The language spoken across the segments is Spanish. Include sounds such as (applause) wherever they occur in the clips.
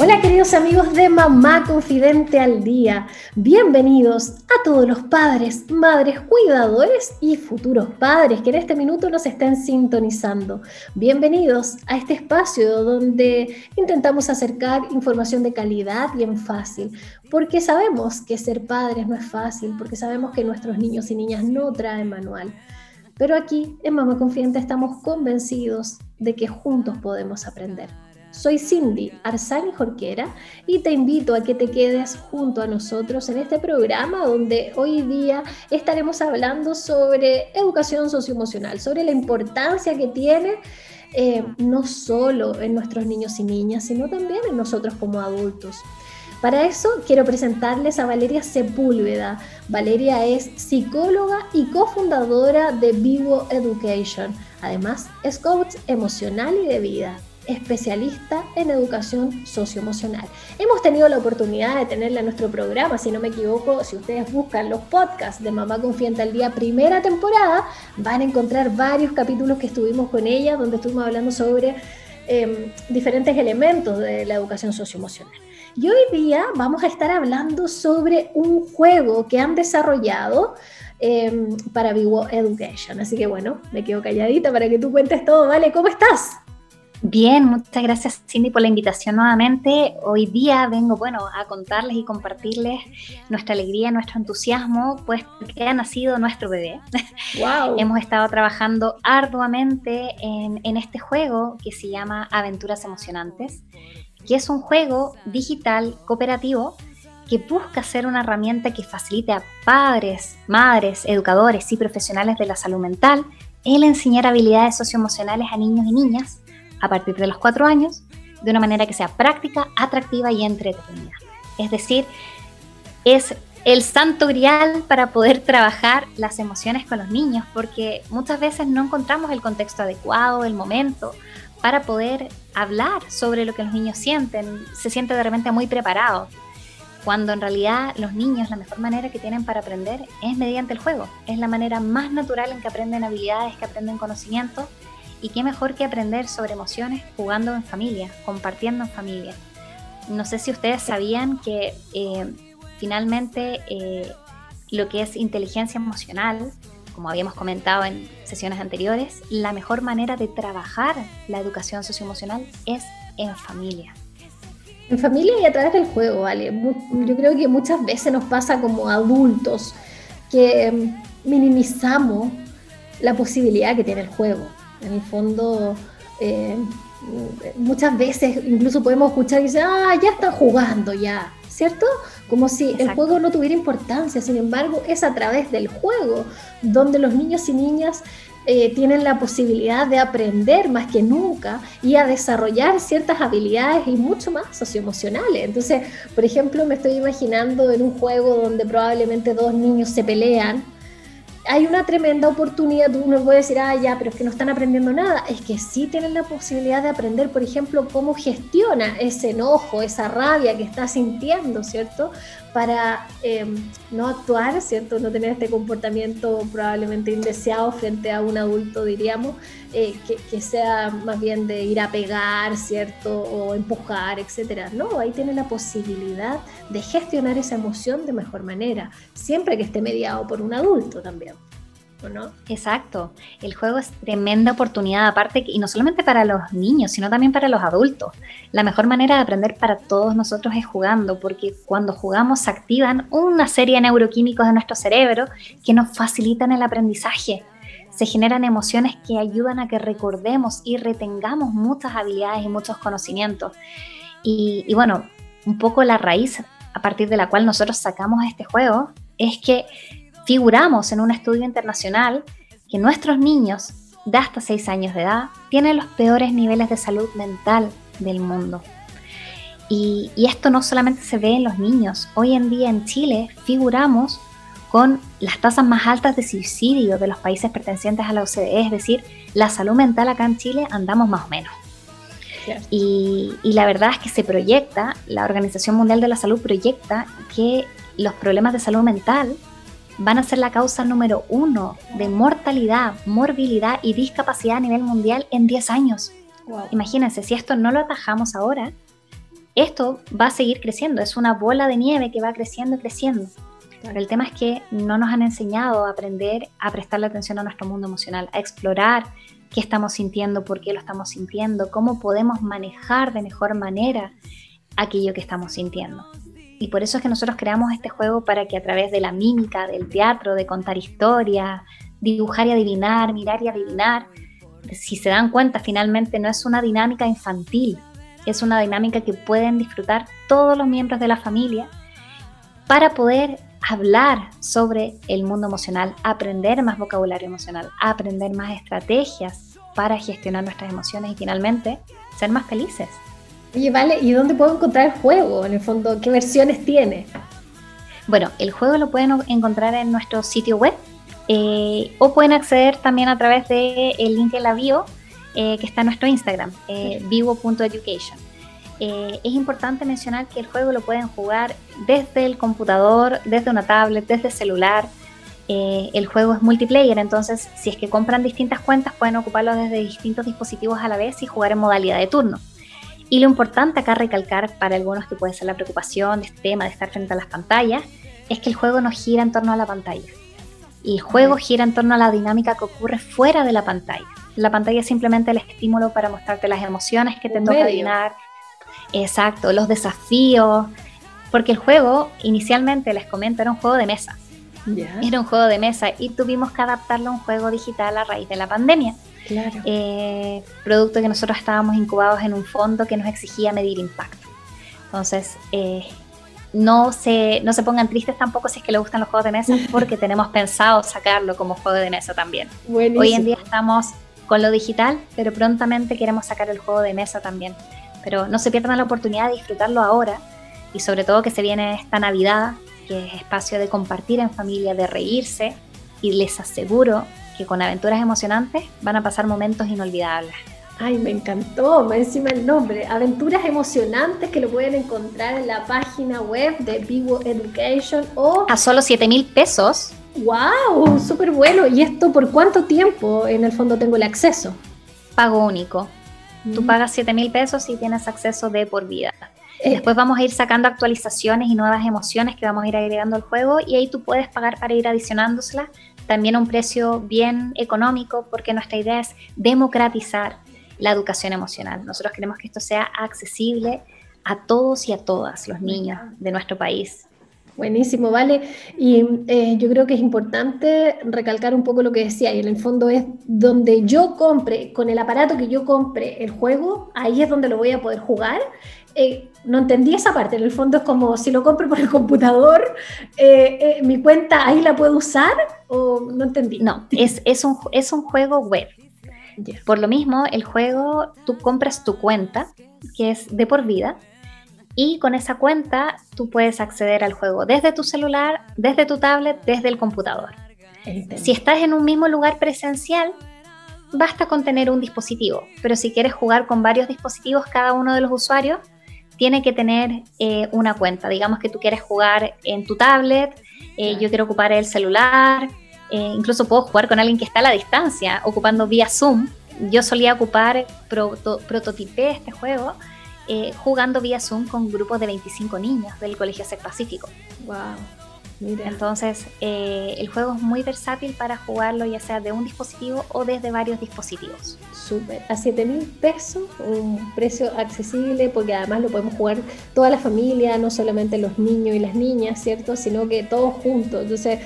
Hola queridos amigos de Mamá Confidente al Día, bienvenidos a todos los padres, madres, cuidadores y futuros padres que en este minuto nos estén sintonizando. Bienvenidos a este espacio donde intentamos acercar información de calidad y en fácil, porque sabemos que ser padres no es fácil, porque sabemos que nuestros niños y niñas no traen manual. Pero aquí en Mamá Confidente estamos convencidos de que juntos podemos aprender. Soy Cindy Arzani Jorquera y te invito a que te quedes junto a nosotros en este programa donde hoy día estaremos hablando sobre educación socioemocional, sobre la importancia que tiene eh, no solo en nuestros niños y niñas, sino también en nosotros como adultos. Para eso quiero presentarles a Valeria Sepúlveda. Valeria es psicóloga y cofundadora de Vivo Education. Además, es coach emocional y de vida especialista en educación socioemocional. Hemos tenido la oportunidad de tenerla en nuestro programa, si no me equivoco, si ustedes buscan los podcasts de Mamá Confiante al Día primera temporada, van a encontrar varios capítulos que estuvimos con ella, donde estuvimos hablando sobre em, diferentes elementos de la educación socioemocional. Y hoy día vamos a estar hablando sobre un juego que han desarrollado em, para Vivo Education. Así que bueno, me quedo calladita para que tú cuentes todo, ¿vale? ¿Cómo estás? Bien, muchas gracias Cindy por la invitación nuevamente. Hoy día vengo, bueno, a contarles y compartirles nuestra alegría, nuestro entusiasmo, pues que ha nacido nuestro bebé. Wow. (laughs) Hemos estado trabajando arduamente en, en este juego que se llama Aventuras Emocionantes, que es un juego digital cooperativo que busca ser una herramienta que facilite a padres, madres, educadores y profesionales de la salud mental el enseñar habilidades socioemocionales a niños y niñas a partir de los cuatro años de una manera que sea práctica, atractiva y entretenida. Es decir, es el santo grial para poder trabajar las emociones con los niños, porque muchas veces no encontramos el contexto adecuado, el momento, para poder hablar sobre lo que los niños sienten. Se siente de repente muy preparado, cuando en realidad los niños la mejor manera que tienen para aprender es mediante el juego. Es la manera más natural en que aprenden habilidades, que aprenden conocimiento y qué mejor que aprender sobre emociones jugando en familia, compartiendo en familia. No sé si ustedes sabían que eh, finalmente eh, lo que es inteligencia emocional, como habíamos comentado en sesiones anteriores, la mejor manera de trabajar la educación socioemocional es en familia. En familia y a través del juego, ¿vale? Yo creo que muchas veces nos pasa como adultos que mm, minimizamos la posibilidad que tiene el juego. En el fondo, eh, muchas veces incluso podemos escuchar y decir, ah, ya están jugando ya, ¿cierto? Como si el juego no tuviera importancia, sin embargo, es a través del juego donde los niños y niñas eh, tienen la posibilidad de aprender más que nunca y a desarrollar ciertas habilidades y mucho más socioemocionales. Entonces, por ejemplo, me estoy imaginando en un juego donde probablemente dos niños se pelean, hay una tremenda oportunidad, uno puede decir, ah, ya, pero es que no están aprendiendo nada, es que sí tienen la posibilidad de aprender, por ejemplo, cómo gestiona ese enojo, esa rabia que está sintiendo, ¿cierto? Para em, no actuar, ¿cierto? No tener este comportamiento probablemente indeseado frente a un adulto, diríamos, eh, que, sea más bien de ir a pegar, ¿cierto? O empujar, etcétera. No, ahí tiene la posibilidad de gestionar esa emoción de mejor manera, siempre que esté mediado por un adulto también. Exacto. El juego es tremenda oportunidad aparte y no solamente para los niños, sino también para los adultos. La mejor manera de aprender para todos nosotros es jugando, porque cuando jugamos se activan una serie de neuroquímicos de nuestro cerebro que nos facilitan el aprendizaje se generan emociones que ayudan a que recordemos y retengamos muchas habilidades y muchos conocimientos. Y, bueno, un poco la raíz a partir de la cual nosotros sacamos este juego es que figuramos en un estudio internacional que nuestros niños de hasta 6 años de edad tienen los peores niveles de salud mental del mundo. Y, y, esto no solamente se ve en los niños. Hoy en día en Chile figuramos con las tasas más altas de suicidio de los países pertenecientes a la OCDE, es decir, la salud mental acá en Chile andamos más o menos. Y, y, la verdad es que se proyecta, la Organización Mundial de la Salud proyecta que los problemas de salud mental van a ser la causa número uno de mortalidad, morbilidad y discapacidad a nivel mundial en 10 años. Imagínense, si esto no lo atajamos ahora, esto va a seguir creciendo, es una bola de nieve que va creciendo y creciendo. Pero el tema es que no nos han enseñado a aprender a prestarle atención a nuestro mundo emocional, a explorar qué estamos sintiendo, por qué lo estamos sintiendo, cómo podemos manejar de mejor manera aquello que estamos sintiendo. Y por eso es que nosotros creamos este juego para que a través de la mímica, del teatro, de contar historias, dibujar y adivinar, mirar y adivinar, si se dan cuenta, finalmente no es una dinámica infantil, es una dinámica que pueden disfrutar todos los miembros de la familia para poder hablar sobre el mundo emocional, aprender más vocabulario emocional, aprender más estrategias para gestionar nuestras emociones y finalmente ser más felices. Oye, vale, ¿y dónde puedo encontrar el juego? En el fondo, ¿qué versiones tiene? Bueno, el juego lo pueden encontrar en nuestro sitio web eh, o pueden acceder también a través del el link en la bio eh, que está en nuestro Instagram, eh, vivo.education. Eh, es importante mencionar que el juego lo pueden jugar desde el computador, desde una tablet, desde celular. el juego es multiplayer, entonces si es que compran distintas cuentas pueden ocuparlo desde distintos dispositivos a la vez y jugar en modalidad de turno. Y lo importante acá recalcar para algunos que puede ser la preocupación de este tema, de estar frente a las pantallas, es que el juego no gira en torno a la pantalla. El juego gira en torno a la dinámica que ocurre fuera de la pantalla. La pantalla es simplemente el estímulo para mostrarte las emociones que te toca adivinar. Exacto, los desafíos. Porque el juego, inicialmente les comento, era un juego de mesa. Era un juego de mesa y tuvimos que adaptarlo a un juego digital a raíz de la pandemia. Claro. Eh, producto que nosotros estábamos incubados en un fondo que nos exigía medir impacto. Entonces, eh, no, se, no se pongan tristes tampoco si es que les gustan los juegos de mesa, (laughs) porque tenemos pensado sacarlo como juego de mesa también. Hoy en día estamos con lo digital, pero prontamente queremos sacar el juego de mesa también. Pero no se pierdan la oportunidad de disfrutarlo ahora y sobre todo que se viene esta Navidad, que es espacio de compartir en familia, de reírse y les aseguro que con aventuras emocionantes van a pasar momentos inolvidables. Ay, me encantó, me encima el nombre. Aventuras emocionantes que lo pueden encontrar en la página web de Vivo Education o... A solo 7 mil pesos. ¡Wow! Súper bueno. ¿Y esto por cuánto tiempo en el fondo tengo el acceso? Pago único. Tú mm. pagas 7 mil pesos y tienes acceso de por vida. Eh. Después vamos a ir sacando actualizaciones y nuevas emociones que vamos a ir agregando al juego y ahí tú puedes pagar para ir adicionándoselas también a un precio bien económico, porque nuestra idea es democratizar la educación emocional. Nosotros queremos que esto sea accesible a todos y a todas los niños de nuestro país. Buenísimo, vale. Y eh, yo creo que es importante recalcar un poco lo que decía, y en el fondo es donde yo compre, con el aparato que yo compre el juego, ahí es donde lo voy a poder jugar eh, no entendí esa parte. En el fondo es como si lo compro por el computador, eh, eh, mi cuenta ahí la puedo usar o no entendí. No, es, es, un, es un juego web. Por lo mismo, el juego, tú compras tu cuenta, que es de por vida, y con esa cuenta tú puedes acceder al juego desde tu celular, desde tu tablet, desde el computador. Si estás en un mismo lugar presencial, basta con tener un dispositivo, pero si quieres jugar con varios dispositivos cada uno de los usuarios, tiene que tener eh, una cuenta. Digamos que tú quieres jugar en tu tablet, eh, yo quiero ocupar el celular, eh, incluso puedo jugar con alguien que está a la distancia, ocupando vía Zoom. Yo solía ocupar, proto, prototipé este juego jugando vía Zoom con grupos de 25 niños del Colegio Sec Pacífico. ¡Wow! Entonces, eh, el juego es muy versátil para jugarlo ya sea de un dispositivo o desde varios dispositivos. Súper. A 7 mil pesos, un precio accesible porque además lo podemos jugar toda la familia, no solamente los niños y las niñas, ¿cierto? Sino que todos juntos. Entonces,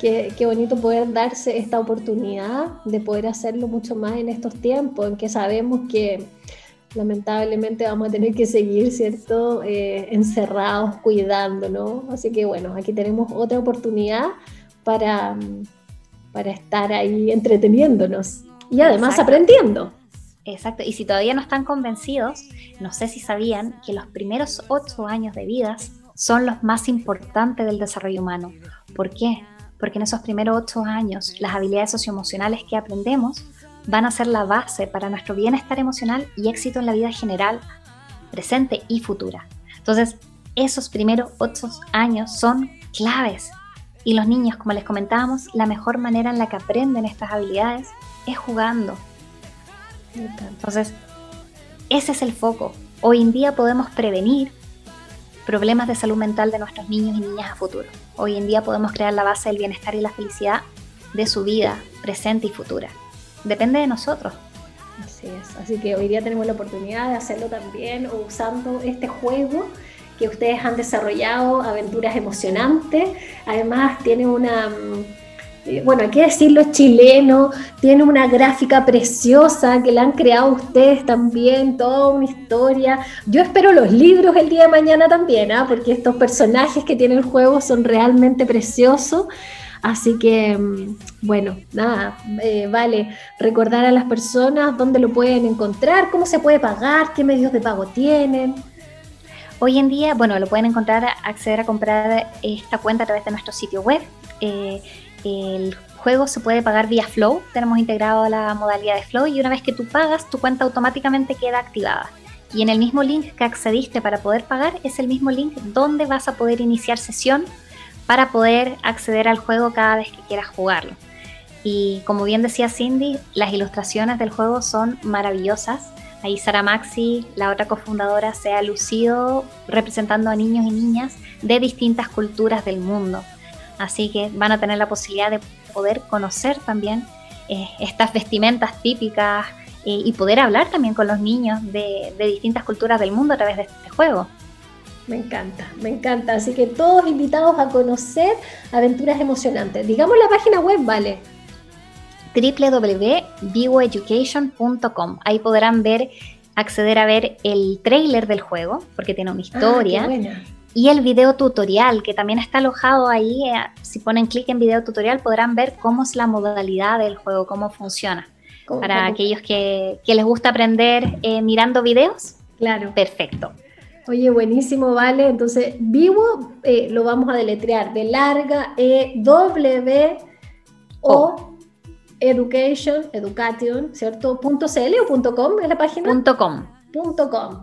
qué, qué bonito poder darse esta oportunidad de poder hacerlo mucho más en estos tiempos en que sabemos que lamentablemente vamos a tener que seguir, ¿cierto? Eh, encerrados, cuidándonos. Así que bueno, aquí tenemos otra oportunidad para, para estar ahí entreteniéndonos y además aprendiendo. Exacto, y si todavía no están convencidos, no sé si sabían que los primeros ocho años de vida son los más importantes del desarrollo humano. ¿Por qué? Porque en esos primeros ocho años las habilidades socioemocionales que aprendemos van a ser la base para nuestro bienestar emocional y éxito en la vida general, presente y futura. Entonces, esos primeros ocho años son claves. Y los niños, como les comentábamos, la mejor manera en la que aprenden estas habilidades es jugando. Entonces, ese es el foco. Hoy en día podemos prevenir problemas de salud mental de nuestros niños y niñas a futuro. Hoy en día podemos crear la base del bienestar y la felicidad de su vida presente y futura. Depende de nosotros. Así es. Así que hoy día tenemos la oportunidad de hacerlo también usando este juego que ustedes han desarrollado, aventuras emocionantes. Además, tiene una mm, eh, bueno, hay que decirlo, chileno, tiene una gráfica preciosa que la han creado ustedes también, toda una historia. Yo espero los libros el día de mañana también, ¿ah? porque estos personajes que tiene el juego son realmente preciosos. Así que, mm, bueno, nada, eh, vale recordar a las personas dónde lo pueden encontrar, cómo se puede pagar, qué medios de pago tienen. Hoy en día, bueno, lo pueden encontrar, acceder a comprar esta cuenta a través de nuestro sitio web. Eh, el juego se puede pagar vía Flow, tenemos integrado la modalidad de Flow y una vez que tú pagas, tu cuenta automáticamente queda activada. Y en el mismo link que accediste para poder pagar es el mismo link donde vas a poder iniciar sesión para poder acceder al juego cada vez que quieras jugarlo. Y como bien decía Cindy, las ilustraciones del juego son maravillosas. Ahí Sara Maxi, la otra cofundadora, se ha lucido representando a niños y niñas de distintas culturas del mundo. Así que van a tener la posibilidad de poder conocer también eh, estas vestimentas típicas eh, y poder hablar también con los niños de, distintas culturas del mundo a través de este juego. Me encanta, me encanta. Así que todos invitados a conocer aventuras emocionantes. Digamos la página web, ¿vale? www.vivoeducation.com. Ahí podrán ver, acceder a ver el trailer del juego, porque tiene una ah, historia y el video tutorial que también está alojado ahí. Eh, si ponen clic en video tutorial podrán ver cómo es la modalidad del juego, cómo funciona. Para aquellos que, les gusta aprender eh, mirando videos. Claro. Perfecto. Oye, buenísimo, vale. Entonces, vivo eh, lo vamos a deletrear de larga E W O Education, Education, ¿cierto? .cl o .com es la página. .com.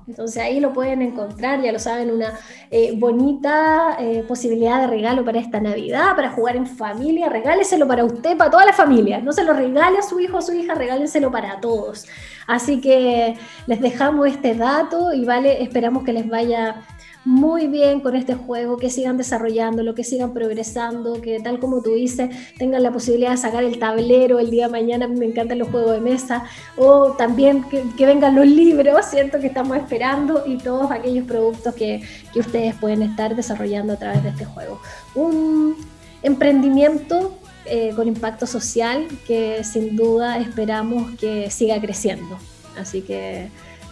Entonces ahí lo pueden encontrar, ya lo saben, una eh, bonita eh, posibilidad de regalo para esta Navidad, para jugar en familia. Regáleselo para usted, para toda la familia. No se lo regale a su hijo o su hija, regálenselo para todos. Así que les dejamos este dato y vale, esperamos que les vaya muy bien con este juego, que sigan desarrollándolo, que sigan progresando, que tal como tú dices, tengan la posibilidad de sacar el tablero el día de mañana, me encantan los juegos de mesa, o también que, vengan los libros, siento que estamos esperando, y todos aquellos productos que, que ustedes pueden estar desarrollando a través de este juego. Un emprendimiento eh, con impacto social que sin duda esperamos que siga creciendo. Así que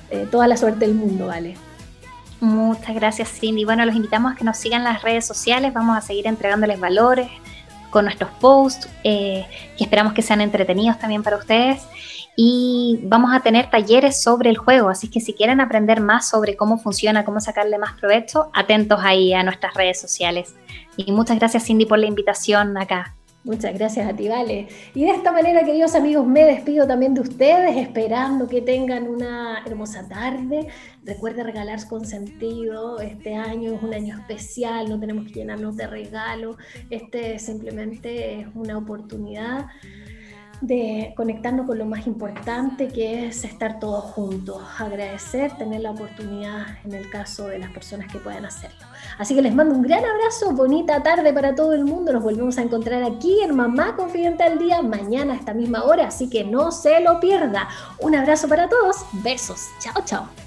eh, toda la suerte del mundo, ¿vale? Muchas gracias, Cindy. Bueno, los invitamos a que nos sigan las redes sociales. Vamos a seguir entregándoles valores con nuestros posts, eh, que esperamos que sean entretenidos también para ustedes. Y vamos a tener talleres sobre el juego, así que si quieren aprender más sobre cómo funciona, cómo sacarle más provecho, atentos ahí a nuestras redes sociales. Y muchas gracias, Cindy, por la invitación acá. Muchas gracias a Vale. Y de esta manera, queridos amigos, me despido también de ustedes, esperando que tengan una hermosa tarde. Recuerde regalar con sentido. Este año es un año especial, no tenemos que llenarnos de regalos. Este simplemente es una oportunidad de conectarnos con lo más importante que es estar todos juntos, agradecer, tener la oportunidad en el caso de las personas que puedan hacerlo. Así que les mando un gran abrazo, bonita tarde para todo el mundo, nos volvemos a encontrar aquí en Mamá Confidente al Día mañana a esta misma hora, así que no se lo pierda. Un abrazo para todos, besos, chao chao.